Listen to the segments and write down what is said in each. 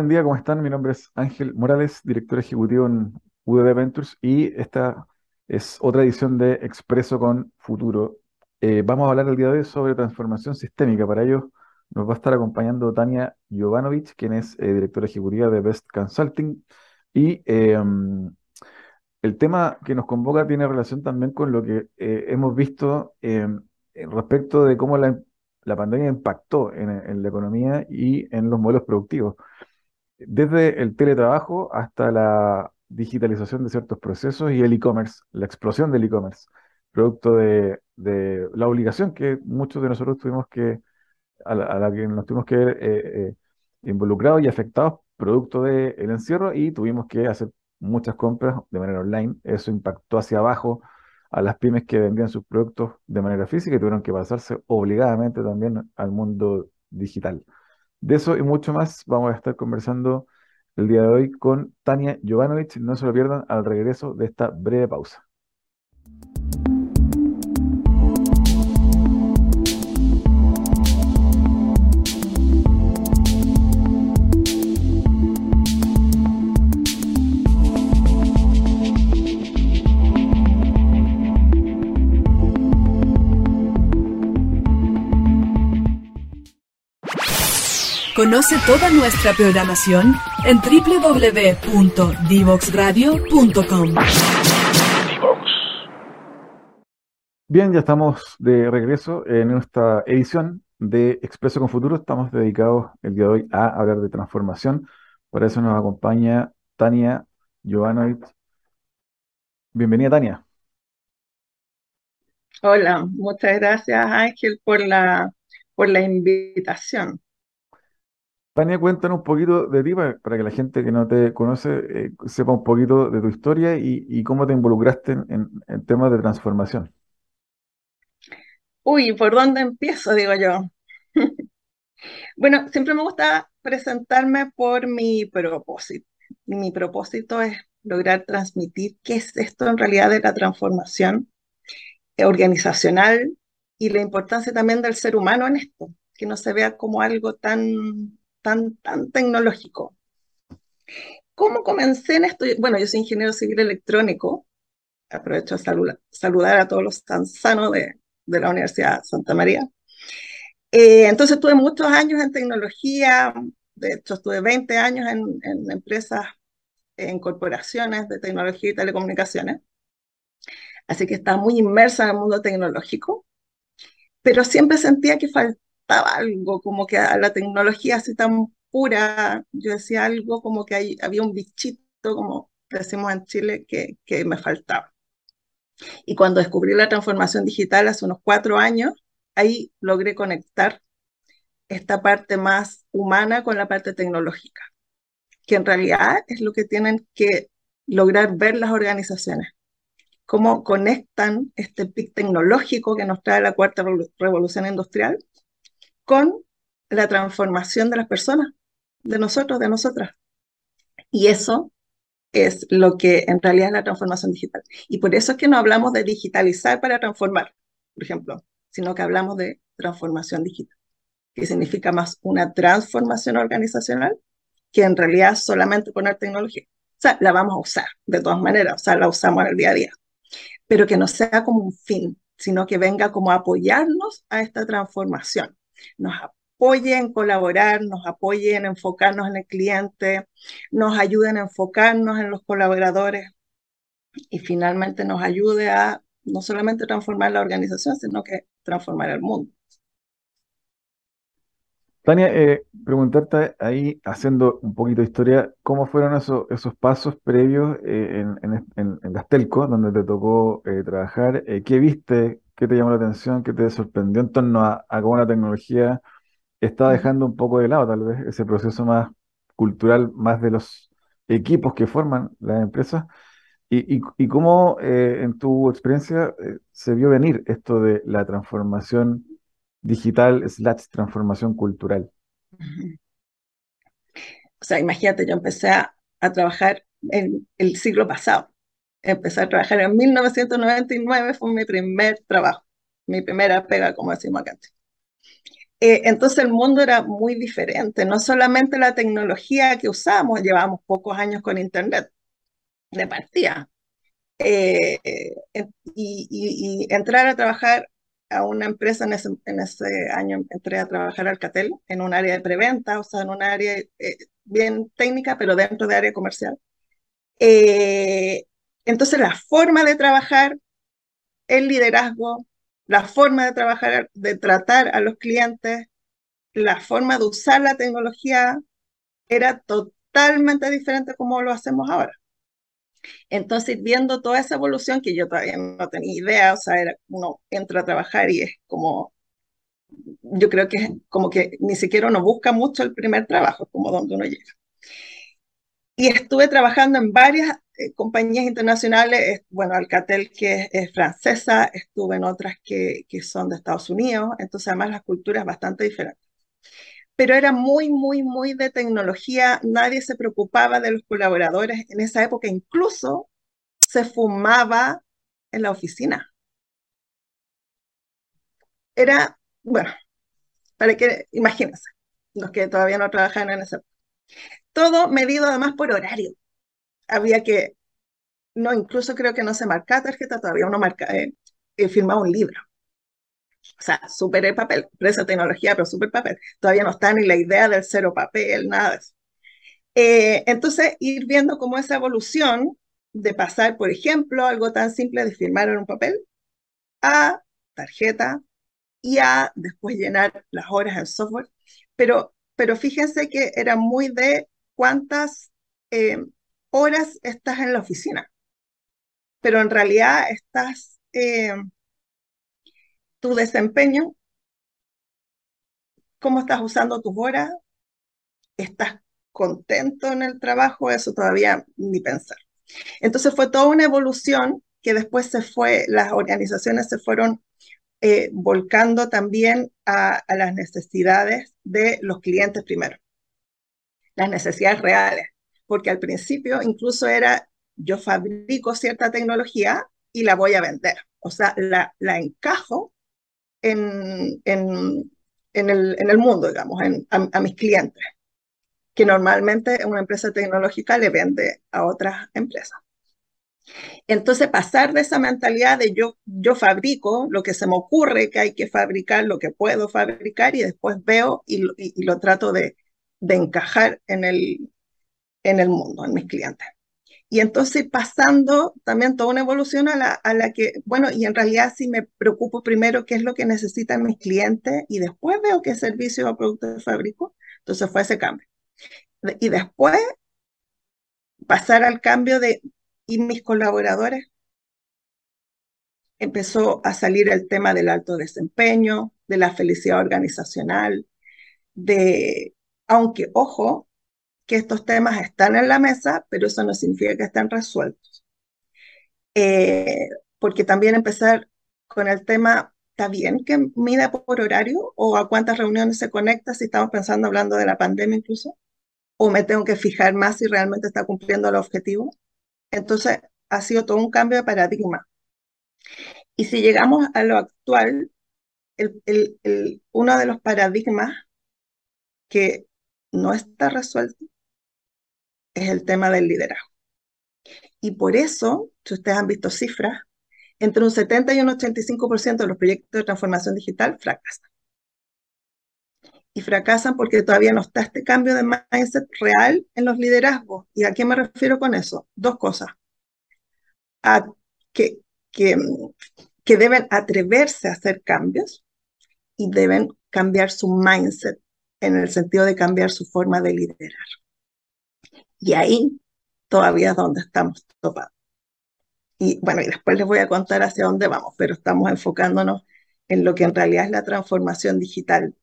Buen día, ¿cómo están? Mi nombre es Ángel Morales, director ejecutivo en UDD Ventures y esta es otra edición de Expreso con Futuro. Eh, vamos a hablar el día de hoy sobre transformación sistémica. Para ello nos va a estar acompañando Tania Jovanovic, quien es eh, directora ejecutiva de Best Consulting. Y em, el tema que nos convoca tiene relación también con lo que eh, hemos visto em, respecto de cómo la pandemia impactó en, la economía y en los modelos productivos. Desde el teletrabajo hasta la digitalización de ciertos procesos y el e-commerce, la explosión del e-commerce, producto de, la obligación que muchos de nosotros tuvimos que, a la, que nos tuvimos que ver eh, eh, involucrados y afectados producto del encierro y tuvimos que hacer muchas compras de manera online. Eso impactó hacia abajo a las pymes que vendían sus productos de manera física y tuvieron que pasarse obligadamente también al mundo digital. De eso y mucho más vamos a estar conversando el día de hoy con Tania Jovanovic. No se lo pierdan al regreso de esta breve pausa. Conoce toda nuestra programación en www.divoxradio.com. Bien, ya estamos de regreso en esta edición de Expreso con Futuro. Estamos dedicados el día de hoy a hablar de transformación. Por eso nos acompaña Tania Jovanovic. Bienvenida, Tania. Hola, muchas gracias Ángel por la, por la invitación. Tania, cuéntanos un poquito de ti para, que la gente que no te conoce eh, sepa un poquito de tu historia y, cómo te involucraste en, temas de transformación. Uy, ¿por dónde empiezo? Digo yo. Bueno, siempre me gusta presentarme por mi propósito. Mi propósito es lograr transmitir qué es esto en realidad de la transformación organizacional y la importancia también del ser humano en esto, que no se vea como algo tan tan, tan tecnológico. ¿Cómo comencé en esto? Bueno, yo soy ingeniero civil electrónico. Aprovecho a saludar a todos los tan sanos de, de la Universidad Santa María. Eh, entonces tuve muchos años en tecnología, de hecho estuve 20 años en, en, empresas, en corporaciones de tecnología y telecomunicaciones. Así que estaba muy inmersa en el mundo tecnológico, pero siempre sentía que faltaba algo, como que a la tecnología así tan pura, yo decía algo como que hay, había un bichito, como decimos en Chile, que, que me faltaba. Y cuando descubrí la transformación digital hace unos cuatro años, ahí logré conectar esta parte más humana con la parte tecnológica, que en realidad es lo que tienen que lograr ver las organizaciones, cómo conectan este pic tecnológico que nos trae la cuarta revolución industrial con la transformación de las personas, de nosotros, de nosotras. Y eso es lo que en realidad es la transformación digital. Y por eso es que no hablamos de digitalizar para transformar, por ejemplo, sino que hablamos de transformación digital, que significa más una transformación organizacional que en realidad solamente poner tecnología. O sea, la vamos a usar de todas maneras, o sea, la usamos en el día a día, pero que no sea como un fin, sino que venga como a apoyarnos a esta transformación nos apoyen en colaborar, nos apoyen en enfocarnos en el cliente, nos ayuden a enfocarnos en los colaboradores y finalmente nos ayude a no solamente transformar la organización, sino que transformar el mundo. Tania, eh, preguntarte ahí, haciendo un poquito de historia, ¿cómo fueron esos, esos pasos previos eh, en, en, en, Gastelco, donde te tocó eh, trabajar? ¿Qué viste ¿Qué te llamó la atención? ¿Qué te sorprendió en torno a, cómo la tecnología está dejando un poco de lado tal vez ese proceso más cultural, más de los equipos que forman las empresas? ¿Y, cómo eh, en tu experiencia eh, se vio venir esto de la transformación digital slash transformación cultural? O sea, imagínate, yo empecé a, a trabajar en el siglo pasado empecé a trabajar en 1999, fue mi primer trabajo, mi primera pega, como decimos acá. Eh, entonces el mundo era muy diferente, no solamente la tecnología que usamos, llevamos pocos años con Internet de partida, eh, y, entrar a trabajar a una empresa en ese, en ese, año entré a trabajar al Catel en un área de preventa, o sea, en un área eh, bien técnica, pero dentro de área comercial. Entonces la forma de trabajar, el liderazgo, la forma de trabajar, de tratar a los clientes, la forma de usar la tecnología era totalmente diferente como lo hacemos ahora. Entonces, viendo toda esa evolución que yo todavía no tenía idea, o sea, era, uno entra a trabajar y es como, yo creo que es como que ni siquiera uno busca mucho el primer trabajo, como donde uno llega. Y estuve trabajando en varias compañías internacionales, bueno, Alcatel que es, francesa, estuve en otras que, que, son de Estados Unidos, entonces además las culturas bastante diferentes. Pero era muy, muy, muy de tecnología, nadie se preocupaba de los colaboradores. En esa época incluso se fumaba en la oficina. Era, bueno, para que, imagínense, los que todavía no trabajan en esa todo medido además por horario había que, no, incluso creo que no se marca tarjeta todavía, uno marca, eh, eh, firmaba un libro. O sea, súper el papel, empresa tecnología, pero súper papel. Todavía no está ni la idea del cero papel, nada de eso. Eh, entonces, ir viendo cómo esa evolución de pasar, por ejemplo, algo tan simple de firmar en un papel a tarjeta y a después llenar las horas en software. Pero, pero fíjense que era muy de cuántas horas estás en la oficina, pero en realidad estás, eh, tu desempeño, cómo estás usando tus horas, estás contento en el trabajo, eso todavía ni pensar. Entonces fue toda una evolución que después se fue, las organizaciones se fueron eh, volcando también a, las necesidades de los clientes primero, las necesidades reales porque al principio incluso era yo fabrico cierta tecnología y la voy a vender. O sea, la, la encajo en, en, en, el, en el mundo, digamos, a, mis clientes, que normalmente una empresa tecnológica le vende a otras empresas. Entonces, pasar de esa mentalidad de yo, yo fabrico lo que se me ocurre que hay que fabricar, lo que puedo fabricar, y después veo y, y lo trato de, de encajar en el, en el mundo, en mis clientes. Y entonces pasando también toda una evolución a la, a la que, bueno, y en realidad sí me preocupo primero qué es lo que necesitan mis clientes y después veo qué servicio o producto fabrico. Entonces fue ese cambio. Y después pasar al cambio de, y mis colaboradores, empezó a salir el tema del alto desempeño, de la felicidad organizacional, de, aunque, ojo, que estos temas están en la mesa, pero eso no significa que estén resueltos. Eh, porque también empezar con el tema, ¿está bien que mida por horario o a cuántas reuniones se conecta si estamos pensando hablando de la pandemia incluso? ¿O me tengo que fijar más si realmente está cumpliendo el objetivo? Entonces, ha sido todo un cambio de paradigma. Y si llegamos a lo actual, el, el, uno de los paradigmas que no está resuelto es el tema del liderazgo. Y por eso, si ustedes han visto cifras, entre un 70 y un 85% de los proyectos de transformación digital fracasan. Y fracasan porque todavía no está este cambio de mindset real en los liderazgos. ¿Y a qué me refiero con eso? Dos cosas. A que, que, que deben atreverse a hacer cambios y deben cambiar su mindset en el sentido de cambiar su forma de liderar. Y ahí todavía es donde estamos topados. Y bueno, y después les voy a contar hacia dónde vamos, pero estamos enfocándonos en lo que en realidad es la transformación digital.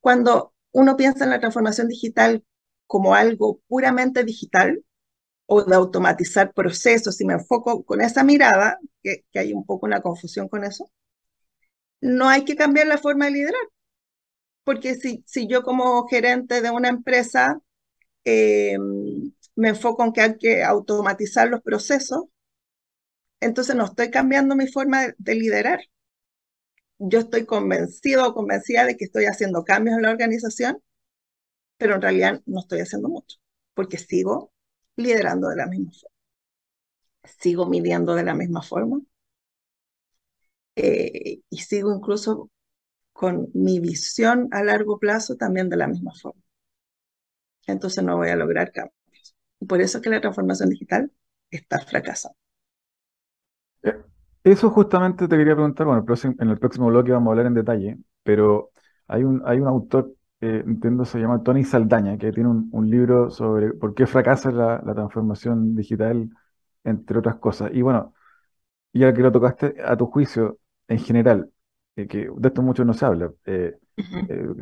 Cuando uno piensa en la transformación digital como algo puramente digital o de automatizar procesos, y me enfoco con esa mirada, que, hay un poco una confusión con eso, no hay que cambiar la forma de liderar. Porque si, si yo como gerente de una empresa eh, me enfoco en que hay que automatizar los procesos, entonces no estoy cambiando mi forma de, liderar. yo estoy convencido o convencida de que estoy haciendo cambios en la organización, pero en realidad no estoy haciendo mucho, porque sigo liderando de la misma forma, sigo midiendo de la misma forma eh, y sigo incluso con mi visión a largo plazo también de la misma forma. Entonces no voy a lograr cambios. por eso es que la transformación digital está fracasando. Eh, eso justamente te quería preguntar, bueno, en el próximo bloque vamos a hablar en detalle, pero hay un, hay un autor, eh, entiendo se llama Tony Saldaña, que tiene un, libro sobre por qué fracasa la, transformación digital, entre otras cosas. Y bueno, ya que lo tocaste, a tu juicio, en general, eh, que de esto mucho no se habla, eh,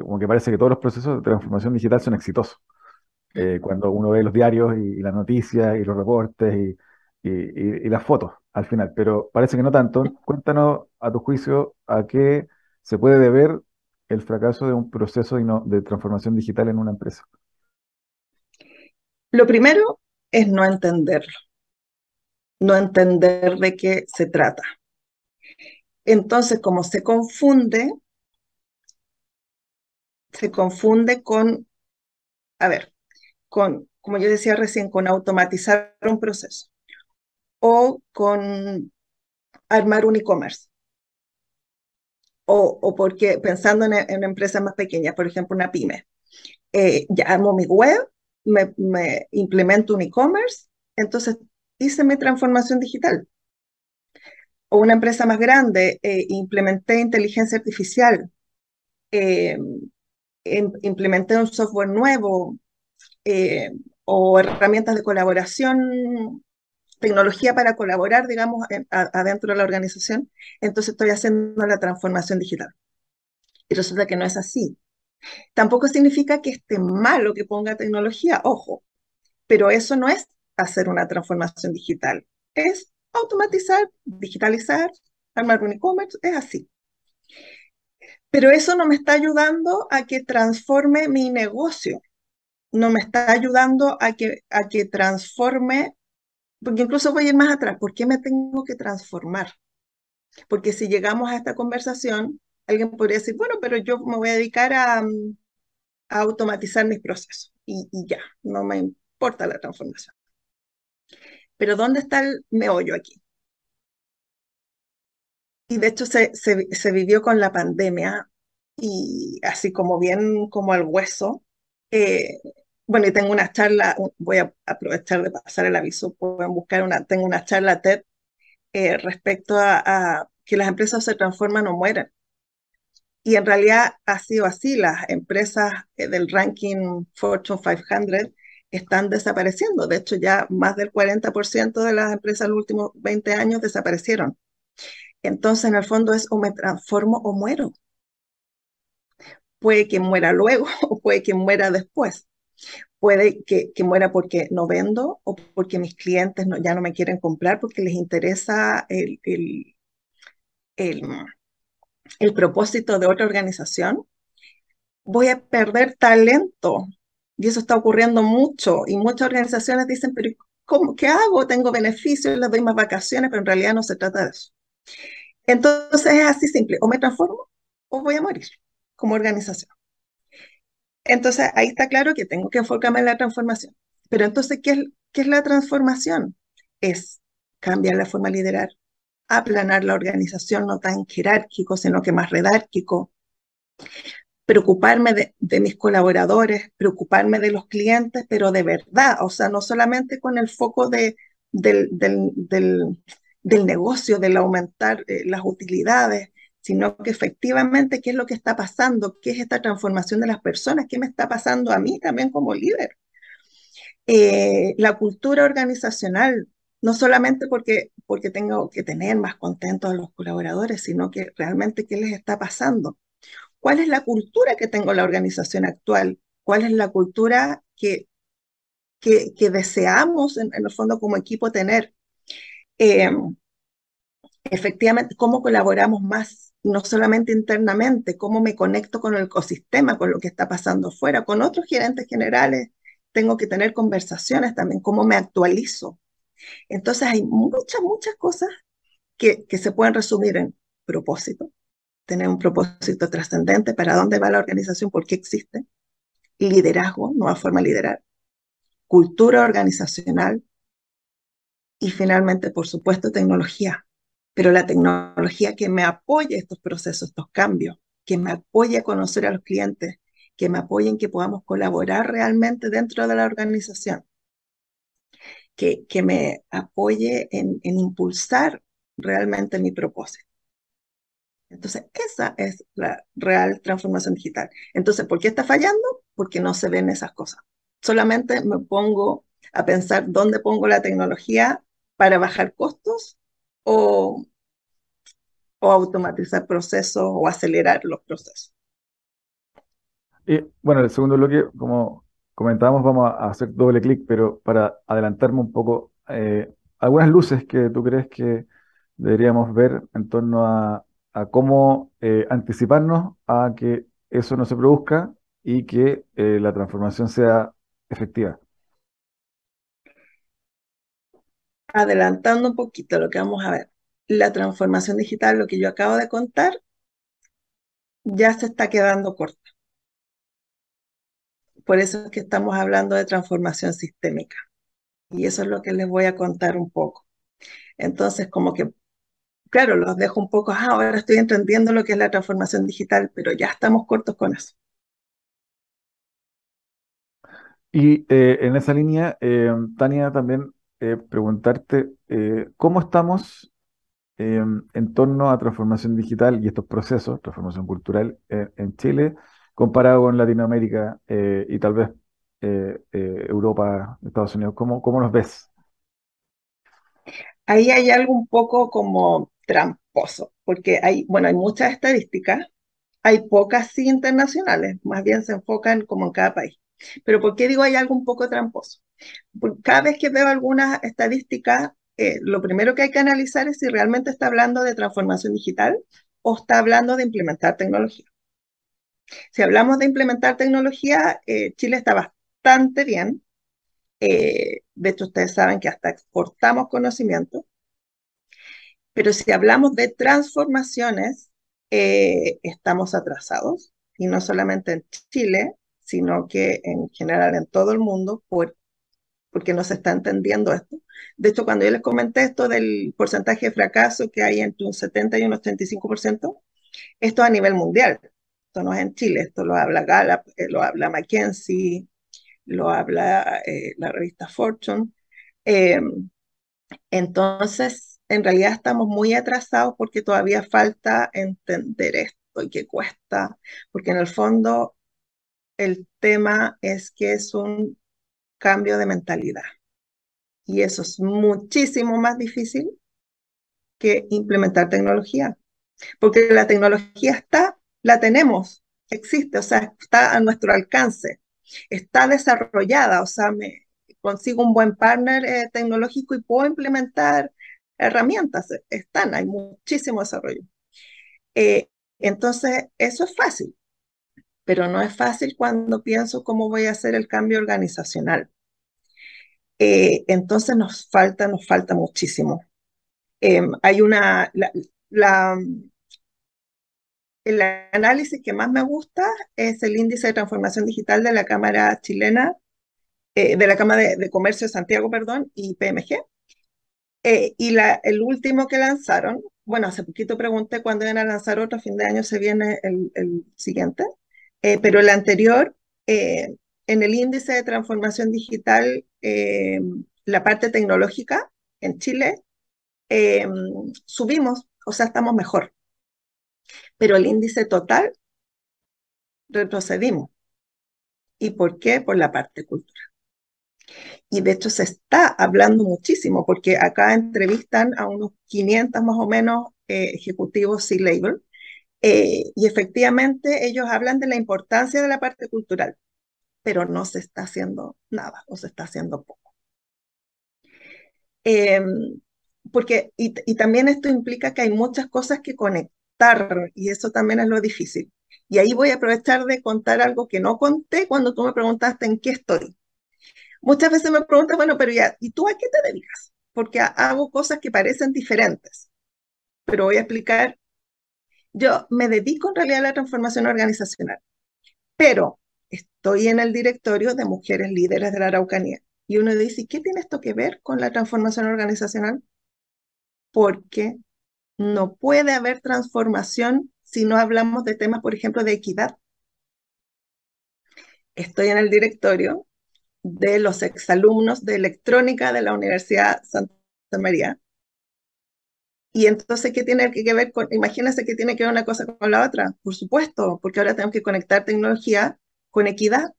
como que parece que todos los procesos de transformación digital son exitosos. Cuando uno ve los diarios y, y las noticias y los reportes y y, las fotos al final, pero parece que no tanto. Cuéntanos, a tu juicio, a qué se puede deber el fracaso de un proceso de transformación digital en una empresa. Lo primero es no entenderlo, no entender de qué se trata. Entonces, como se confunde, se confunde con, a ver, con, como yo decía recién, con automatizar un proceso o con armar un e-commerce. O, porque pensando en, empresas más pequeñas, por ejemplo, una pyme, eh, ya armo mi web, me, implemento un e-commerce, entonces hice mi transformación digital. O una empresa más grande, eh, implementé inteligencia artificial, eh, em, implementé un software nuevo o herramientas de colaboración tecnología para colaborar, digamos, adentro de la organización, entonces estoy haciendo la transformación digital. Y resulta que no es así. Tampoco significa que esté malo que ponga tecnología, ojo, pero eso no es hacer una transformación digital, es automatizar, digitalizar, armar un e-commerce, es así. Pero eso no me está ayudando a que transforme mi negocio, no me está ayudando a que, a que transforme porque incluso voy a ir más atrás, ¿por qué me tengo que transformar? Porque si llegamos a esta conversación, alguien podría decir, bueno, pero yo me voy a dedicar a, mm, automatizar mis procesos y, ya, no me importa la transformación. Pero ¿dónde está el meollo aquí? Y de hecho se, se, vivió con la pandemia y así como bien como al hueso, eh, bueno, y tengo una charla, voy a aprovechar de pasar el aviso, pueden buscar una, tengo una charla TED eh, respecto a, que las empresas se transforman o mueren. Y en realidad ha sido así, las empresas eh, del ranking Fortune 500 están desapareciendo. De hecho, ya más del 40% de las empresas en los últimos 20 años desaparecieron. Entonces, en el fondo es o me transformo o muero. Puede que muera luego o puede que muera después puede que, muera porque no vendo o porque mis clientes ya no me quieren comprar porque les interesa el, el, el, propósito de otra organización. Voy a perder talento. Y eso está ocurriendo mucho. Y muchas organizaciones dicen, pero ¿cómo, ¿qué hago? Tengo beneficios, les doy más vacaciones, pero en realidad no se trata de eso. Entonces es así simple. O me transformo o voy a morir como organización. Entonces ahí está claro que tengo que enfocarme en la transformación. Pero entonces, ¿qué es, qué es la transformación? Es cambiar la forma de liderar, aplanar la organización, no tan jerárquico, sino que más redárquico, preocuparme de, mis colaboradores, preocuparme de los clientes, pero de verdad, o sea, no solamente con el foco de, del, del, del, negocio, del aumentar eh, las utilidades, sino que efectivamente qué es lo que está pasando, qué es esta transformación de las personas, qué me está pasando a mí también como líder. Eh, la cultura organizacional, no solamente porque, porque tengo que tener más contentos a los colaboradores, sino que realmente qué les está pasando. ¿Cuál es la cultura que tengo en la organización actual? ¿Cuál es la cultura que, que, deseamos en, el fondo como equipo tener? Eh, efectivamente, ¿cómo colaboramos más? No solamente internamente, cómo me conecto con el ecosistema, con lo que está pasando afuera, con otros gerentes generales, tengo que tener conversaciones también, cómo me actualizo. Entonces hay muchas, muchas cosas que, que se pueden resumir en propósito, tener un propósito trascendente, para dónde va la organización, por qué existe, liderazgo, nueva forma de liderar, cultura organizacional y finalmente, por supuesto, tecnología. Pero la tecnología que me apoye estos procesos, estos cambios, que me apoye a conocer a los clientes, que me apoyen, que podamos colaborar realmente dentro de la organización, que, que me apoye en, en impulsar realmente mi propósito. Entonces, esa es la real transformación digital. Entonces, ¿por qué está fallando? Porque no se ven esas cosas. Solamente me pongo a pensar dónde pongo la tecnología para bajar costos o, o automatizar procesos o acelerar los procesos. Y bueno, el segundo bloque, como comentábamos, vamos a hacer doble clic, pero para adelantarme un poco, eh, algunas luces que tú crees que deberíamos ver en torno a a cómo eh, anticiparnos a que eso no se produzca y que eh, la transformación sea efectiva. Adelantando un poquito lo que vamos a ver, la transformación digital, lo que yo acabo de contar, ya se está quedando corta. Por eso es que estamos hablando de transformación sistémica. Y eso es lo que les voy a contar un poco. Entonces, como que claro, los dejo un poco, ah, ahora estoy entendiendo lo que es la transformación digital, pero ya estamos cortos con eso. Y eh, en esa línea, eh, Tania, también eh, preguntarte cómo estamos en torno a transformación digital y estos procesos, transformación cultural en Chile, comparado con Latinoamérica y tal vez Europa, Estados Unidos. ¿Cómo, cómo los ves? Ahí hay algo un poco como tramposo, porque hay, bueno, hay muchas estadísticas, hay pocas sí internacionales, más bien se enfocan como en cada país. Pero ¿por qué digo hay algo un poco tramposo? Porque cada vez que veo algunas estadísticas, eh, lo primero que hay que analizar es si realmente está hablando de transformación digital o está hablando de implementar tecnología. Si hablamos de implementar tecnología, eh, Chile está bastante bien. Eh, de hecho, ustedes saben que hasta exportamos conocimiento. Pero si hablamos de transformaciones, eh, estamos atrasados, y no solamente en Chile, sino que en general en todo el mundo, por, porque no se está entendiendo esto. De hecho, cuando yo les comenté esto del porcentaje de fracaso que hay entre un 70 y un 85%, esto a nivel mundial. Esto no es en Chile, esto lo habla Gallup, eh, lo habla McKinsey, lo habla eh, la revista Fortune. entonces, en realidad estamos muy atrasados porque todavía falta entender esto y que cuesta, porque en el fondo el tema es que es un cambio de mentalidad. Y eso es muchísimo más difícil que implementar tecnología, porque la tecnología está, la tenemos, existe, o sea, está a nuestro alcance, está desarrollada, o sea, me consigo un buen partner eh, tecnológico y puedo implementar herramientas están, hay muchísimo desarrollo. Eh, entonces, eso es fácil, pero no es fácil cuando pienso cómo voy a hacer el cambio organizacional. Eh, entonces nos falta, nos falta muchísimo. Em, hay una, la, el análisis que más me gusta es el índice de transformación digital de la Cámara chilena, eh, de la Cámara de, de, Comercio de Santiago, perdón, y PMG, eh, y la, el último que lanzaron, bueno, hace poquito pregunté cuándo iban a lanzar otro, fin de año se viene el, el siguiente, eh, pero el anterior, eh, en el índice de transformación digital, la parte tecnológica en Chile, subimos, o sea, estamos mejor. Pero el índice total, retrocedimos. ¿Y por qué? Por la parte cultural y de hecho se está hablando muchísimo porque acá entrevistan a unos 500 más o menos eh, ejecutivos C-Label eh, y efectivamente ellos hablan de la importancia de la parte cultural, pero no se está haciendo nada o se está haciendo poco. Em, porque, y, y también esto implica que hay muchas cosas que conectar y eso también es lo difícil. Y ahí voy a aprovechar de contar algo que no conté cuando tú me preguntaste en qué estoy. Muchas veces me preguntan, bueno, pero ya, ¿y tú a qué te dedicas? Porque hago cosas que parecen diferentes, pero voy a explicar Yo me dedico en realidad a la transformación organizacional, pero estoy en el directorio de mujeres líderes de la Araucanía. Y uno dice, ¿qué tiene esto que ver con la transformación organizacional? Porque no puede haber transformación si no hablamos de temas, por ejemplo, de equidad. Estoy en el directorio de los exalumnos de electrónica de la Universidad Santa María. Y entonces, ¿qué tiene que ver con, imagínense que tiene que ver una cosa con la otra? Por supuesto, porque ahora tenemos que conectar tecnología con equidad.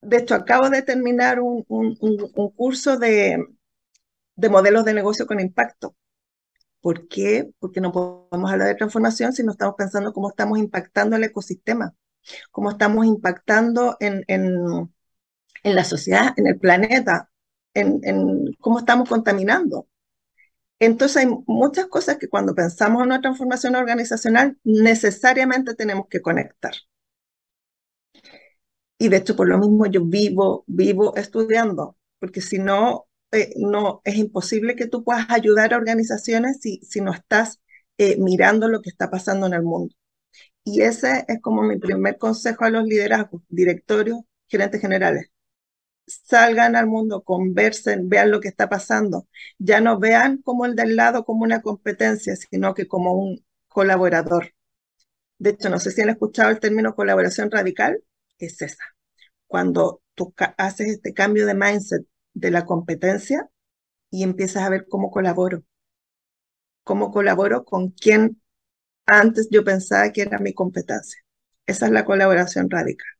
De hecho, acabo de terminar un, curso de, de modelos de negocio con impacto. ¿Por qué? Porque no podemos hablar de transformación si no estamos pensando cómo estamos impactando el ecosistema, cómo estamos impactando en, en, en la sociedad, en el planeta, en, cómo estamos contaminando. Entonces hay muchas cosas que cuando pensamos en una transformación organizacional necesariamente tenemos que conectar. Y de hecho por lo mismo yo vivo, vivo estudiando, porque si no, eh, no es imposible que tú puedas ayudar a organizaciones si, si no estás eh, mirando lo que está pasando en el mundo. Y ese es como mi primer consejo a los liderazgos, directorios, gerentes generales salgan al mundo, conversen, vean lo que está pasando. Ya no vean como el del lado como una competencia, sino que como un colaborador. De hecho, no sé si han escuchado el término colaboración radical, es esa. Cuando tú haces este cambio de mindset de la competencia y empiezas a ver cómo colaboro. Cómo colaboro con quien antes yo pensaba que era mi competencia. Esa es la colaboración radical.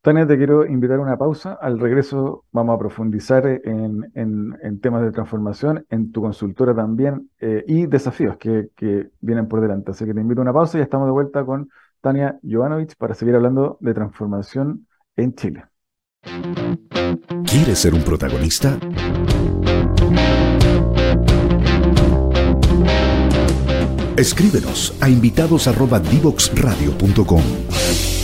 Tania, te quiero invitar a una pausa. Al regreso vamos a profundizar en, temas de transformación, en tu consultora también eh, y desafíos que, que, vienen por delante. Así que te invito a una pausa y estamos de vuelta con Tania Jovanovic para seguir hablando de transformación en Chile. ¿Quieres ser un protagonista? Escríbenos a invitados@divoxradio.com.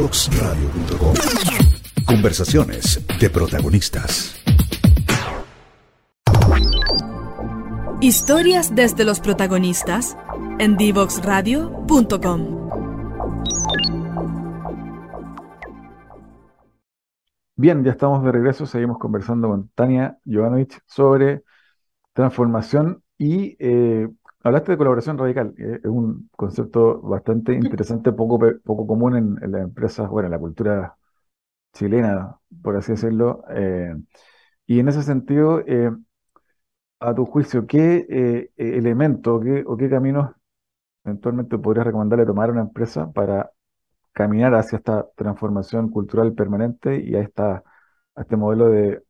Divoxradio.com. Conversaciones de protagonistas. Historias desde los protagonistas en divoxradio.com. Bien, ya estamos de regreso. Seguimos conversando con Tania Jovanovic sobre transformación y eh, Hablaste de colaboración radical, es un concepto bastante interesante, poco, poco común en, las empresas, bueno, en la cultura chilena, por así decirlo. Eh, y en ese sentido, eh, a tu juicio, ¿qué eh, elemento qué, o qué caminos eventualmente podrías recomendarle tomar a una empresa para caminar hacia esta transformación cultural permanente y a, esta, a este modelo de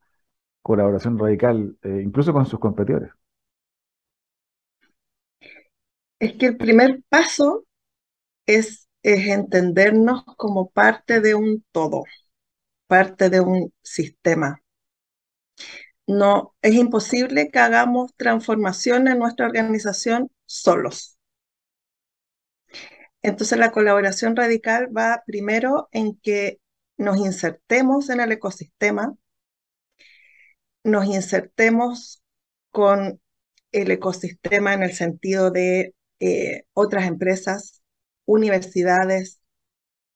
colaboración radical, incluso con sus competidores? Es que el primer paso es, es entendernos como parte de un todo, parte de un sistema. No, es imposible que hagamos transformación en nuestra organización solos. Entonces la colaboración radical va primero en que nos insertemos en el ecosistema, nos insertemos con el ecosistema en el sentido de eh, otras empresas, universidades,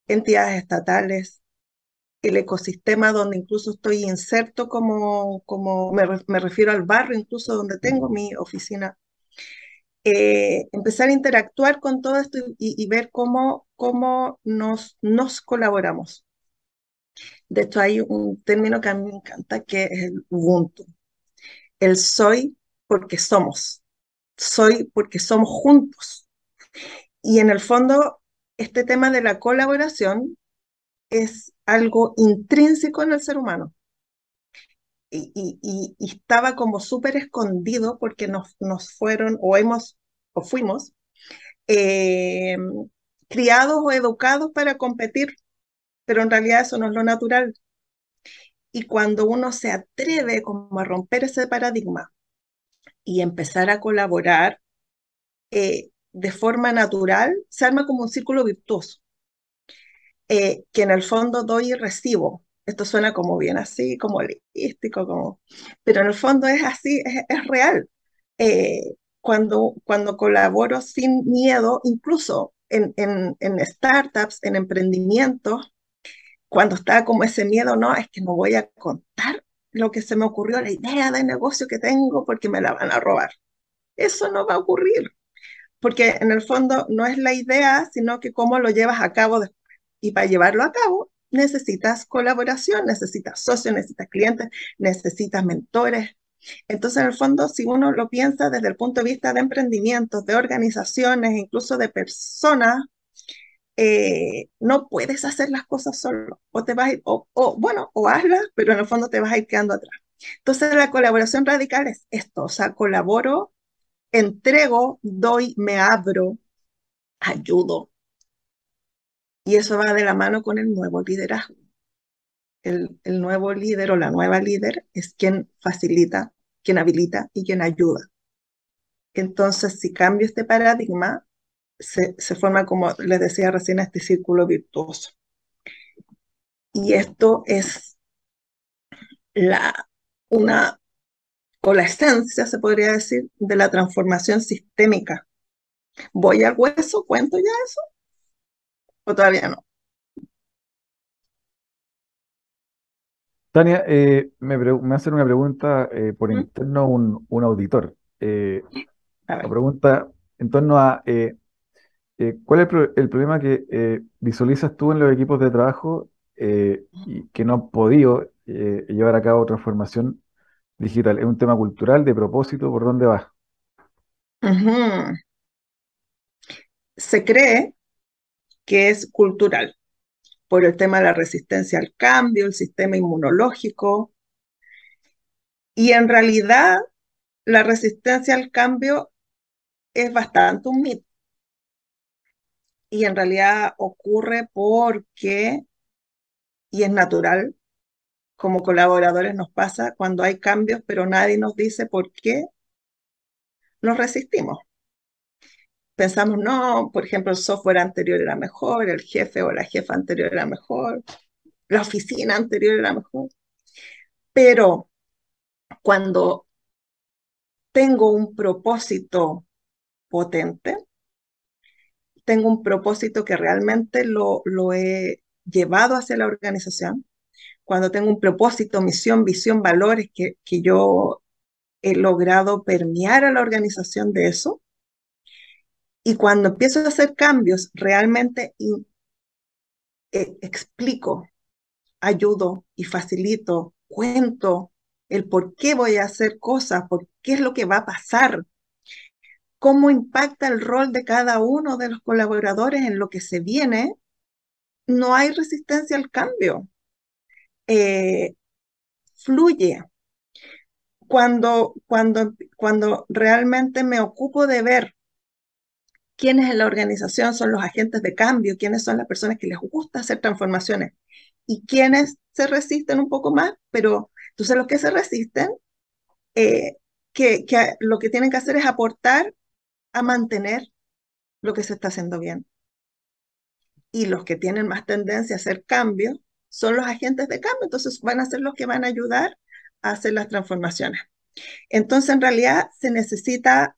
entidades estatales, el ecosistema donde incluso estoy inserto como, como me, refiero al barrio, incluso donde tengo mi oficina. Eh, empezar a interactuar con todo esto y, ver cómo, cómo nos, nos colaboramos. De hecho, hay un término que a mí me encanta que es el Ubuntu. El soy porque somos soy porque somos juntos. Y en el fondo, este tema de la colaboración es algo intrínseco en el ser humano. Y, estaba como súper escondido porque nos, nos, fueron o hemos o fuimos eh, criados o educados para competir, pero en realidad eso no es lo natural. Y cuando uno se atreve como a romper ese paradigma y empezar a colaborar eh, de forma natural, se arma como un círculo virtuoso, eh, que en el fondo doy y recibo. Esto suena como bien así, como holístico, como... pero en el fondo es así, es, real. Eh, cuando, cuando colaboro sin miedo, incluso en, en, en startups, en emprendimientos, cuando está como ese miedo, no, es que no voy a contar lo que se me ocurrió, la idea de negocio que tengo, porque me la van a robar. Eso no va a ocurrir, porque en el fondo no es la idea, sino que cómo lo llevas a cabo después. Y para llevarlo a cabo necesitas colaboración, necesitas socios, necesitas clientes, necesitas mentores. Entonces, en el fondo, si uno lo piensa desde el punto de vista de emprendimientos, de organizaciones, incluso de personas, eh, no puedes hacer las cosas solo, o te vas o, o, bueno, o hazlas, pero en el fondo te vas a ir quedando atrás. Entonces la colaboración radical es esto, o sea, colaboro, entrego, doy, me abro, ayudo. Y eso va de la mano con el nuevo liderazgo. El, el nuevo líder o la nueva líder es quien facilita, quien habilita y quien ayuda. Entonces, si cambio este paradigma, se, forma, como les decía recién, este círculo virtuoso. Y esto es la, una, o la esencia, se podría decir, de la transformación sistémica. ¿Voy al hueso? ¿Cuento ya eso? ¿O todavía no? Tania, eh, me, me hacen una pregunta eh, por interno un, un auditor. Eh, la pregunta en torno a eh, ¿cuál es el, problema que eh, visualizas tú en los equipos de trabajo eh, y que no han podido llevar a cabo transformación digital? ¿Es un tema cultural, de propósito? ¿Por dónde vas? Se cree que es cultural por el tema de la resistencia al cambio, el sistema inmunológico. Y en realidad la resistencia al cambio es bastante un mito y en realidad ocurre porque, y es natural, como colaboradores nos pasa cuando hay cambios, pero nadie nos dice por qué nos resistimos. Pensamos, no, por ejemplo, el software anterior era mejor, el jefe o la jefa anterior era mejor, la oficina anterior era mejor. Pero cuando tengo un propósito potente, tengo un propósito que realmente lo, lo he llevado hacia la organización, cuando tengo un propósito, misión, visión, valores que, que yo he logrado permear a la organización de eso, y cuando empiezo a hacer cambios, realmente eh, explico, ayudo y facilito, cuento el por qué voy a hacer cosas, por qué es lo que va a pasar, cómo impacta el rol de cada uno de los colaboradores en lo que se viene, no hay resistencia al cambio. Eh, fluye. Cuando, cuando, cuando realmente me ocupo de ver quiénes en la organización son los agentes de cambio, quiénes son las personas que les gusta hacer transformaciones y quiénes se resisten un poco más, pero entonces los que se resisten, eh, que, que, lo que tienen que hacer es aportar a mantener lo que se está haciendo bien. Y los que tienen más tendencia a hacer cambios son los agentes de cambio, entonces van a ser los que van a ayudar a hacer las transformaciones. Entonces, en realidad, se necesita,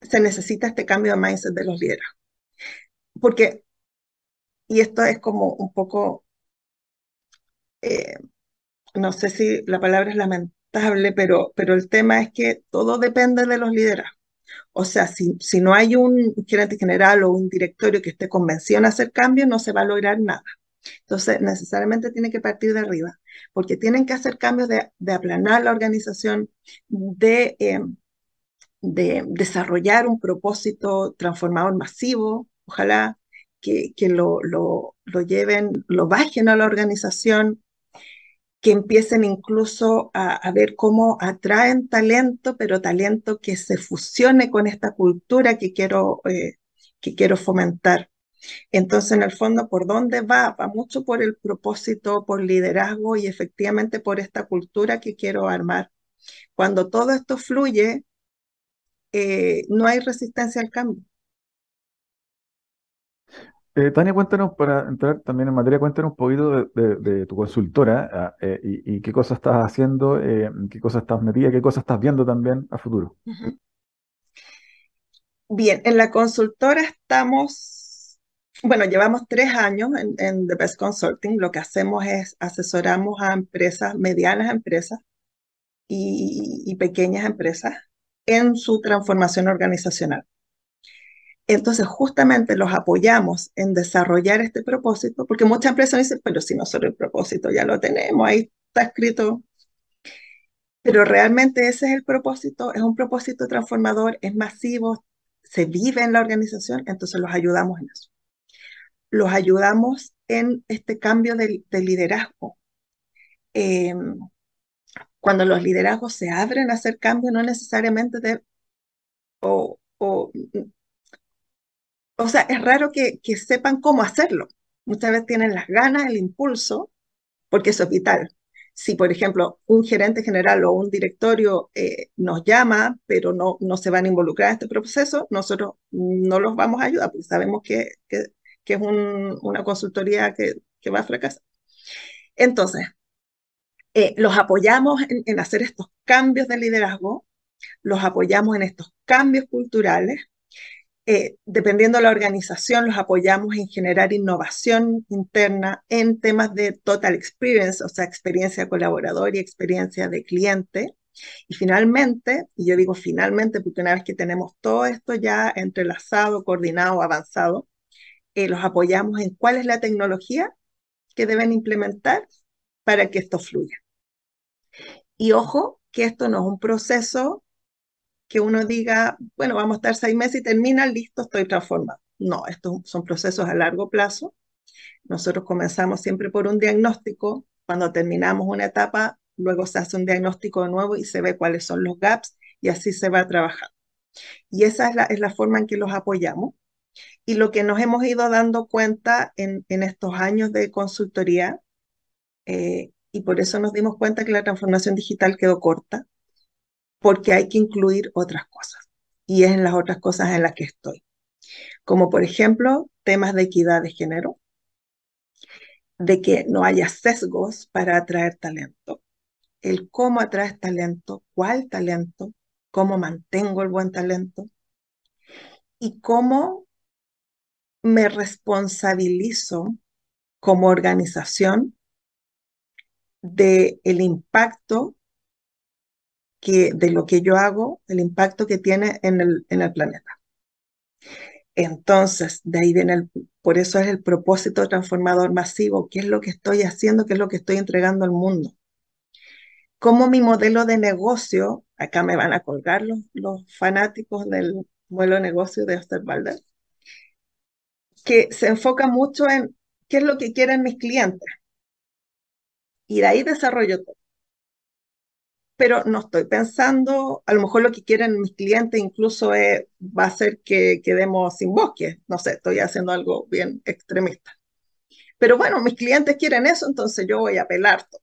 se necesita este cambio de mindset de los líderes. Porque, y esto es como un poco, eh, no sé si la palabra es pero, pero el tema es que todo depende de los liderazgos. O sea, si, si no hay un gerente general o un directorio que esté convencido en hacer cambios, no se va a lograr nada. Entonces, necesariamente tiene que partir de arriba, porque tienen que hacer cambios de, de aplanar la organización, de, eh, de desarrollar un propósito transformador masivo, ojalá que, que lo, lo, lo lleven, lo bajen a la organización, que empiecen incluso a, ver cómo atraen talento, pero talento que se fusione con esta cultura que quiero, eh, que quiero fomentar. Entonces, en el fondo, ¿por dónde va? Va mucho por el propósito, por liderazgo y efectivamente por esta cultura que quiero armar. Cuando todo esto fluye, eh, no hay resistencia al cambio. Eh, Tania, cuéntanos, para entrar también en materia, cuéntanos un poquito de, tu consultora ah, eh, y, qué cosas estás haciendo, eh, qué cosas estás metida, qué cosas estás viendo también a futuro. Bien, en la consultora estamos, bueno, llevamos tres años en, The Best Consulting. Lo que hacemos es asesoramos a empresas, medianas empresas y pequeñas empresas en su transformación organizacional. Entonces, justamente los apoyamos en desarrollar este propósito, porque muchas empresas dicen, pero si nosotros el propósito ya lo tenemos, ahí está escrito. Pero realmente ese es el propósito, es un propósito transformador, es masivo, se vive en la organización, entonces los ayudamos en eso. Los ayudamos en este cambio de, de liderazgo. Eh, cuando los liderazgos se abren a hacer cambios, no necesariamente de, o, o o sea, es raro que, que sepan cómo hacerlo. Muchas veces tienen las ganas, el impulso, porque eso es vital. Si, por ejemplo, un gerente general o un directorio eh, nos llama, pero no, no se van a involucrar en este proceso, nosotros no los vamos a ayudar, porque sabemos que, que, es un, una consultoría que, que, va a fracasar. Entonces, eh, los apoyamos en, en hacer estos cambios de liderazgo, los apoyamos en estos cambios culturales, eh, dependiendo de la organización, los apoyamos en generar innovación interna en temas de total experience, o sea, experiencia colaborador y experiencia de cliente. Y finalmente, y yo digo finalmente porque una vez que tenemos todo esto ya entrelazado, coordinado, avanzado, eh, los apoyamos en cuál es la tecnología que deben implementar para que esto fluya. Y ojo, que esto no es un proceso que uno diga, bueno, vamos a estar seis meses y termina, listo, estoy transformado. No, estos son procesos a largo plazo. Nosotros comenzamos siempre por un diagnóstico. Cuando terminamos una etapa, luego se hace un diagnóstico de nuevo y se ve cuáles son los gaps y así se va a trabajar. Y esa es la, es la forma en que los apoyamos. Y lo que nos hemos ido dando cuenta en, en estos años de consultoría, eh, y por eso nos dimos cuenta que la transformación digital quedó corta, porque hay que incluir otras cosas. Y es en las otras cosas en las que estoy. Como por ejemplo, temas de equidad de género, de que no haya sesgos para atraer talento, el cómo atraes talento, cuál talento, cómo mantengo el buen talento y cómo me responsabilizo como organización del el impacto de lo que yo hago, el impacto que tiene en el, en el planeta. Entonces, de ahí viene el, por eso es el propósito transformador masivo, qué es lo que estoy haciendo, qué es lo que estoy entregando al mundo. Cómo mi modelo de negocio, acá me van a colgar los, los fanáticos del modelo de negocio de Osterwalder, que se enfoca mucho en qué es lo que quieren mis clientes. Y de ahí desarrollo todo pero no estoy pensando, a lo mejor lo que quieren mis clientes incluso es, va a ser que quedemos sin bosque, no sé, estoy haciendo algo bien extremista. Pero bueno, mis clientes quieren eso, entonces yo voy a apelar todo.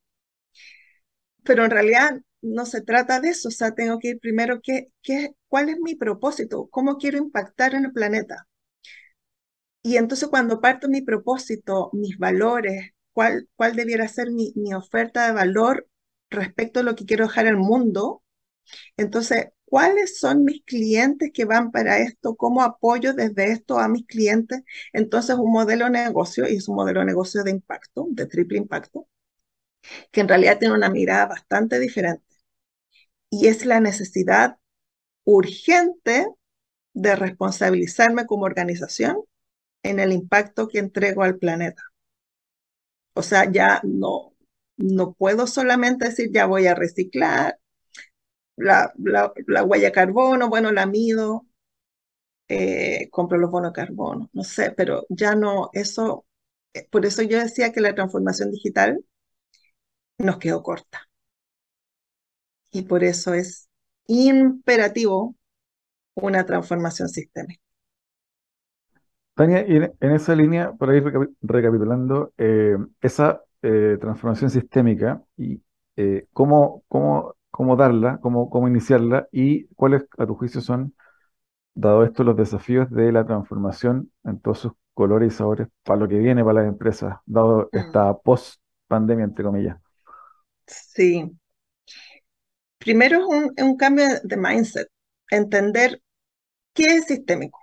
Pero en realidad no se trata de eso, o sea, tengo que ir primero, ¿qué, qué, ¿cuál es mi propósito? ¿Cómo quiero impactar en el planeta? Y entonces cuando parto mi propósito, mis valores, cuál, cuál debiera ser mi, mi oferta de valor respecto a lo que quiero dejar al mundo. Entonces, ¿cuáles son mis clientes que van para esto? ¿Cómo apoyo desde esto a mis clientes? Entonces, un modelo de negocio, y es un modelo de negocio de impacto, de triple impacto, que en realidad tiene una mirada bastante diferente. Y es la necesidad urgente de responsabilizarme como organización en el impacto que entrego al planeta. O sea, ya no, no puedo solamente decir ya voy a reciclar la, la, la huella de carbono, bueno, la mido, eh, compro los bonos carbono, no sé, pero ya no, eso, eh, por eso yo decía que la transformación digital nos quedó corta. Y por eso es imperativo una transformación sistémica. Tania, en, en esa línea, para ir recapitulando, eh, esa eh, transformación sistémica y eh, cómo, cómo, cómo darla, cómo, cómo iniciarla y cuáles, a tu juicio, son, dado esto, los desafíos de la transformación en todos sus colores y sabores para lo que viene para las empresas, dado Mm. esta post-pandemia, entre comillas. Sí. Primero es un, es un cambio de mindset, entender qué es sistémico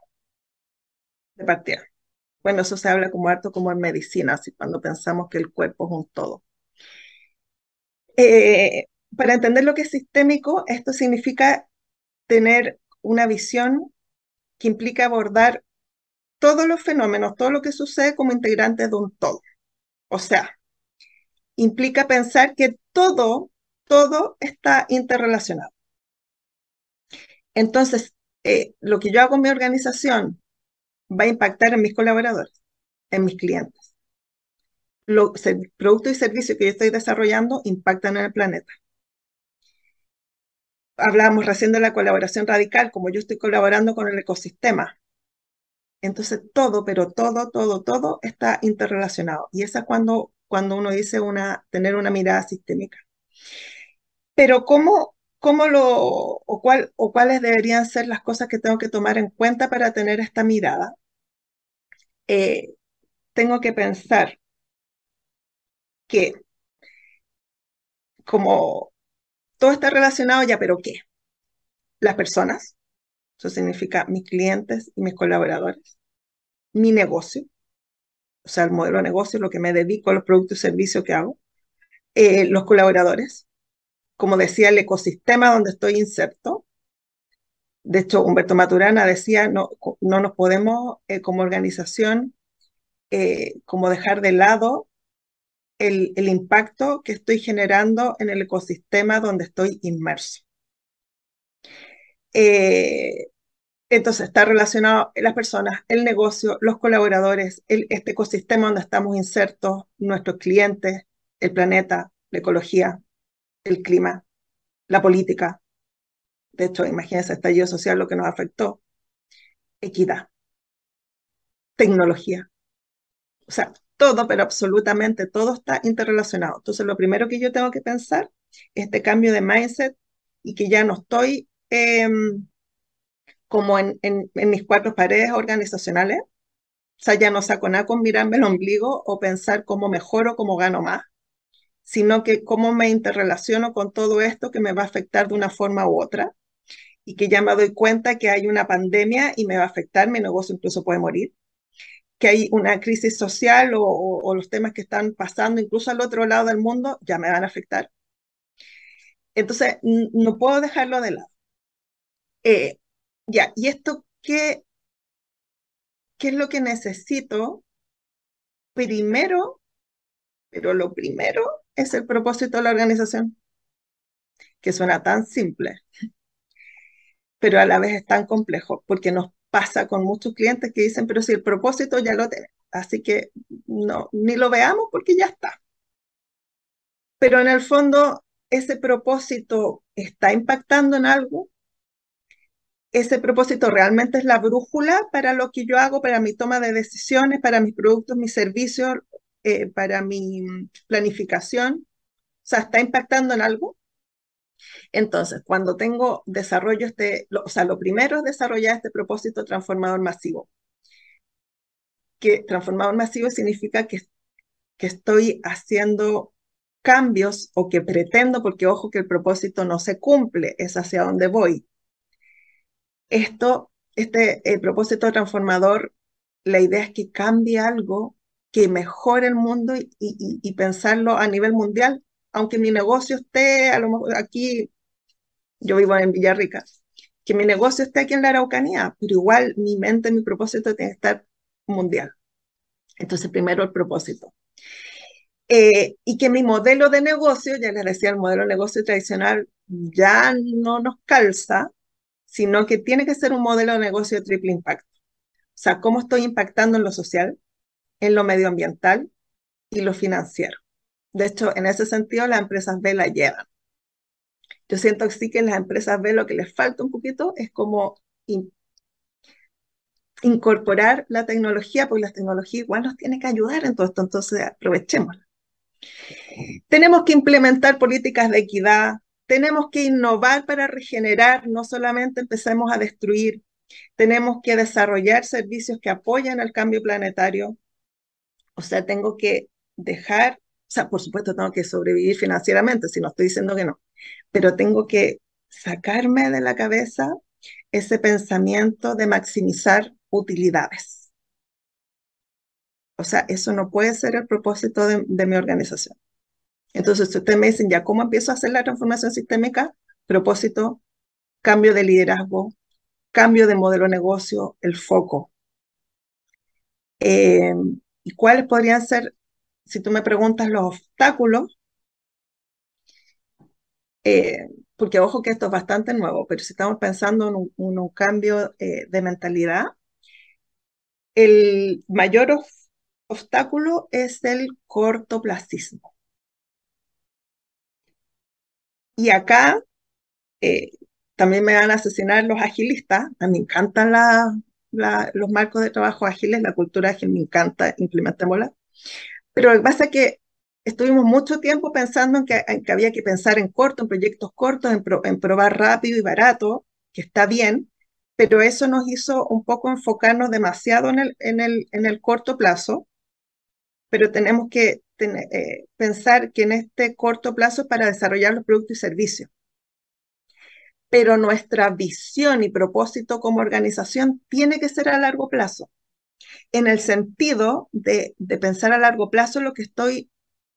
de partida. Bueno, eso se habla como harto como en medicina, así cuando pensamos que el cuerpo es un todo. Eh, para entender lo que es sistémico, esto significa tener una visión que implica abordar todos los fenómenos, todo lo que sucede como integrantes de un todo. O sea, implica pensar que todo, todo está interrelacionado. Entonces, eh, lo que yo hago en mi organización va a impactar en mis colaboradores, en mis clientes. Los productos y servicios que yo estoy desarrollando impactan en el planeta. Hablábamos recién de la colaboración radical, como yo estoy colaborando con el ecosistema. Entonces, todo, pero todo, todo, todo está interrelacionado. Y esa es cuando, cuando uno dice una, tener una mirada sistémica. Pero ¿cómo, cómo lo, o, cuál, o cuáles deberían ser las cosas que tengo que tomar en cuenta para tener esta mirada? Eh, tengo que pensar que como todo está relacionado ya, pero ¿qué? Las personas, eso significa mis clientes y mis colaboradores, mi negocio, o sea, el modelo de negocio, lo que me dedico los productos y servicios que hago, eh, los colaboradores, como decía, el ecosistema donde estoy inserto. De hecho, Humberto Maturana decía, no, no nos podemos eh, como organización eh, como dejar de lado el, el, impacto que estoy generando en el ecosistema donde estoy inmerso. Eh, entonces, está relacionado las personas, el negocio, los colaboradores, este ecosistema donde estamos insertos, nuestros clientes, el planeta, la ecología, el clima, la política. De hecho, imagínense, estallido social lo que nos afectó. Equidad, tecnología. O sea, todo, pero absolutamente todo está interrelacionado. Entonces, lo primero que yo tengo que pensar es este cambio de mindset y que ya no estoy eh, como en, en, en, mis cuatro paredes organizacionales. O sea, ya no saco nada con mirarme el ombligo o pensar cómo mejoro, cómo gano más, sino que cómo me interrelaciono con todo esto que me va a afectar de una forma u otra y que ya me doy cuenta que hay una pandemia y me va a afectar, mi negocio incluso puede morir que hay una crisis social o, o, los temas que están pasando incluso al otro lado del mundo ya me van a afectar. Entonces, no puedo dejarlo de lado. Eh, ya, ¿y esto qué, qué es lo que necesito? Primero, pero lo primero es el propósito de la organización, que suena tan simple, pero a la vez es tan complejo, porque nos pasa con muchos clientes que dicen, pero si el propósito ya lo tenemos, así que no, ni lo veamos porque ya está. Pero en el fondo, ese propósito está impactando en algo. Ese propósito realmente es la brújula para lo que yo hago, para mi toma de decisiones, para mis productos, mis servicios, eh, para mi planificación. O sea, está impactando en algo. Entonces, cuando tengo desarrollo este, lo, o sea, lo primero es desarrollar este propósito transformador masivo. Que transformador masivo significa que, que estoy haciendo cambios o que pretendo, porque ojo que el propósito no se cumple, es hacia donde voy. Esto, este el propósito transformador, la idea es que cambie algo que mejore el mundo y, y, y pensarlo a nivel mundial, aunque mi negocio esté a lo mejor aquí yo vivo en Villarrica, que mi negocio esté aquí en la Araucanía, pero igual mi mente, mi propósito tiene que estar mundial. Entonces, primero el propósito. Eh, y que mi modelo de negocio, ya les decía, el modelo de negocio tradicional ya no nos calza, sino que tiene que ser un modelo de negocio de triple impacto. O sea, cómo estoy impactando en lo social, en lo medioambiental y lo financiero. De hecho, en ese sentido, las empresas B la llevan. Yo siento que sí que las empresas B lo que les falta un poquito es como in, incorporar la tecnología, porque la tecnología igual nos tiene que ayudar en todo esto, entonces aprovechémosla. Tenemos que implementar políticas de equidad, tenemos que innovar para regenerar, no solamente empecemos a destruir. Tenemos que desarrollar servicios que apoyen el cambio planetario. O sea, tengo que dejar, o sea, por supuesto tengo que sobrevivir financieramente, si no estoy diciendo que no, pero tengo que sacarme de la cabeza ese pensamiento de maximizar utilidades. O sea, eso no puede ser el propósito de, mi organización. Entonces, si ustedes me dicen, ya, ¿cómo empiezo a hacer la transformación sistémica? Propósito, cambio de liderazgo, cambio de modelo de negocio, el foco. Eh, ¿Y cuáles podrían ser, si tú me preguntas, los obstáculos? Eh, porque ojo que esto es bastante nuevo, pero si estamos pensando en un, cambio eh, de mentalidad, el mayor obstáculo es el cortoplacismo. Y acá también me van a asesinar los agilistas. A mí me encantan los marcos de trabajo ágiles, la cultura ágil me encanta, implementémosla. Pero lo que pasa es que estuvimos mucho tiempo pensando en que, había que pensar en corto, en proyectos cortos, en, probar rápido y barato, que está bien, pero eso nos hizo un poco enfocarnos demasiado en el, en el, en el corto plazo, pero tenemos que eh, pensar que en este corto plazo es para desarrollar los productos y servicios pero nuestra visión y propósito como organización tiene que ser a largo plazo, en el sentido de, pensar a largo plazo lo que estoy,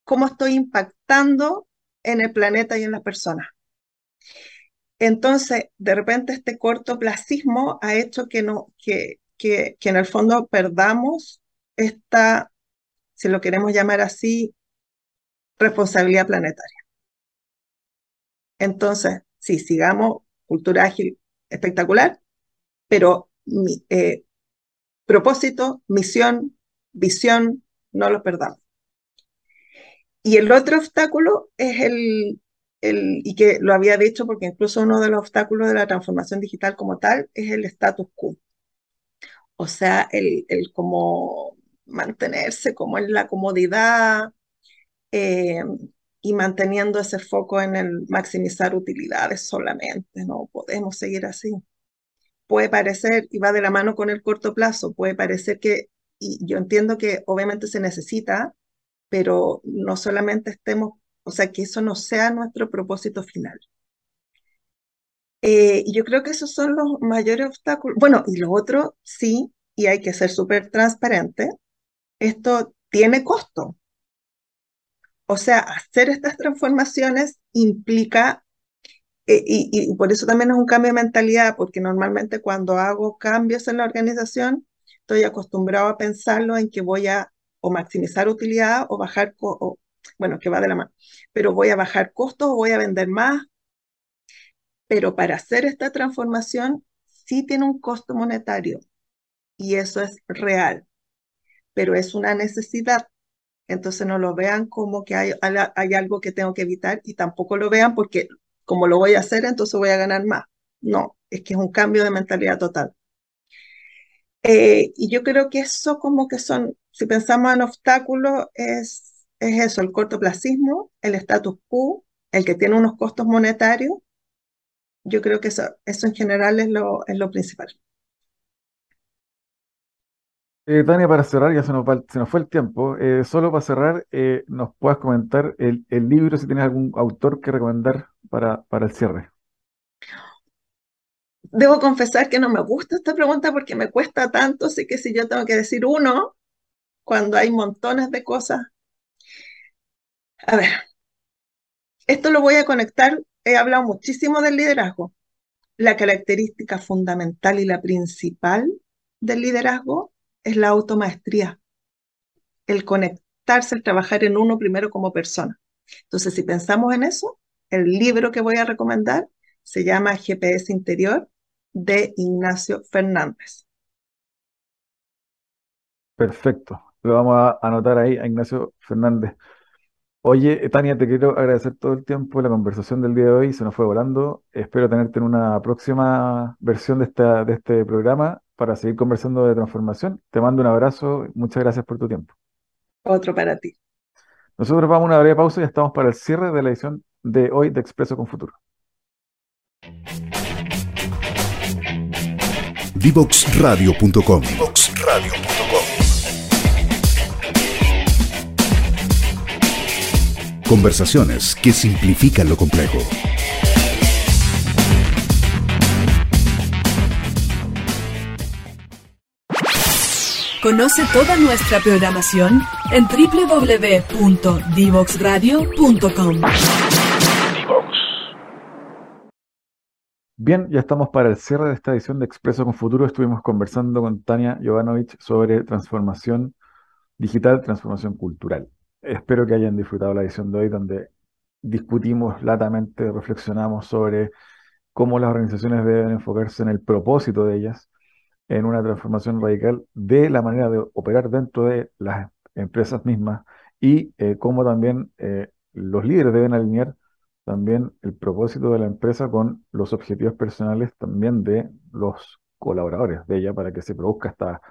cómo estoy impactando en el planeta y en las personas. Entonces, de repente este cortoplacismo ha hecho que, no, que, que, que en el fondo perdamos esta, si lo queremos llamar así, responsabilidad planetaria. Entonces, sí, sigamos cultura ágil espectacular, pero mi, eh, propósito, misión, visión, no lo perdamos. Y el otro obstáculo es el, el, y que lo había dicho porque incluso uno de los obstáculos de la transformación digital como tal es el status quo. O sea, el, el como mantenerse como en la comodidad, eh, y manteniendo ese foco en el maximizar utilidades solamente. No podemos seguir así. Puede parecer, y va de la mano con el corto plazo, puede parecer que, y yo entiendo que obviamente se necesita, pero no solamente estemos, o sea, que eso no sea nuestro propósito final. Eh, yo creo que esos son los mayores obstáculos. Bueno, y lo otro, sí, y hay que ser súper transparente, esto tiene costo. O sea, hacer estas transformaciones implica, eh, y, por eso también es un cambio de mentalidad, porque normalmente cuando hago cambios en la organización, estoy acostumbrado a pensarlo en que voy a o maximizar utilidad o bajar, bueno, que va de la mano, pero voy a bajar costos o voy a vender más. Pero para hacer esta transformación sí tiene un costo monetario y eso es real, pero es una necesidad entonces no lo vean como que hay, hay, algo que tengo que evitar y tampoco lo vean porque como lo voy a hacer, entonces voy a ganar más. No, es que es un cambio de mentalidad total. Eh, y yo creo que eso como que son, si pensamos en obstáculos, es, es eso, el cortoplacismo, el status quo, el que tiene unos costos monetarios. Yo creo que eso, eso en general es lo, es lo principal. Eh, Tania, para cerrar, ya se nos, se nos fue el tiempo. Eh, solo para cerrar, eh, nos puedas comentar el, el libro, si tienes algún autor que recomendar para, para el cierre. Debo confesar que no me gusta esta pregunta porque me cuesta tanto, así que si yo tengo que decir uno, cuando hay montones de cosas. A ver, esto lo voy a conectar, he hablado muchísimo del liderazgo. La característica fundamental y la principal del liderazgo es la automaestría, el conectarse, el trabajar en uno primero como persona. Entonces, si pensamos en eso, el libro que voy a recomendar se llama GPS Interior de Ignacio Fernández. Perfecto. Lo vamos a anotar ahí a Ignacio Fernández. Oye, Tania, te quiero agradecer todo el tiempo la conversación del día de hoy. Se nos fue volando. Espero tenerte en una próxima versión de, esta, de este programa para seguir conversando de transformación. Te mando un abrazo. Muchas gracias por tu tiempo. Otro para ti. Nosotros vamos a una breve pausa y estamos para el cierre de la edición de hoy de Expreso con Futuro. Divoxradio.com. Conversaciones que simplifican lo complejo. Conoce toda nuestra programación en www.divoxradio.com. Bien, ya estamos para el cierre de esta edición de Expreso con Futuro. Estuvimos conversando con Tania Jovanovic sobre transformación digital, transformación cultural. Espero que hayan disfrutado la edición de hoy donde discutimos latamente, reflexionamos sobre cómo las organizaciones deben enfocarse en el propósito de ellas, en una transformación radical de la manera de operar dentro de las empresas mismas y eh, cómo también eh, los líderes deben alinear también el propósito de la empresa con los objetivos personales también de los colaboradores de ella para que se produzca esta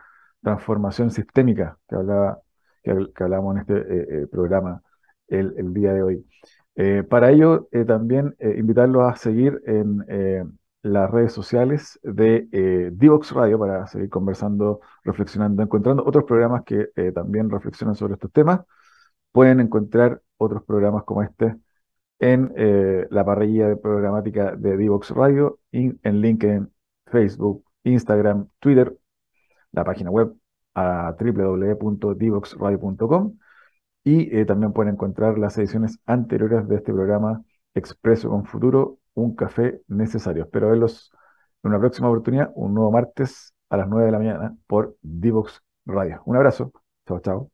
transformación sistémica que hablaba que, hablamos en este eh, programa el, el, día de hoy. para ello, también invitarlos a seguir en las redes sociales de eh, Divox Radio para seguir conversando, reflexionando, encontrando otros programas que eh, también reflexionan sobre estos temas. Pueden encontrar otros programas como este en eh, la parrilla de programática de Divox Radio, en LinkedIn, Facebook, Instagram, Twitter, la página web a www.divoxradio.com y también pueden encontrar las ediciones anteriores de este programa Expreso con Futuro un café necesario. Espero verlos en una próxima oportunidad, un nuevo martes a las 9 de la mañana por Divox Radio. Un abrazo. Chao, chao.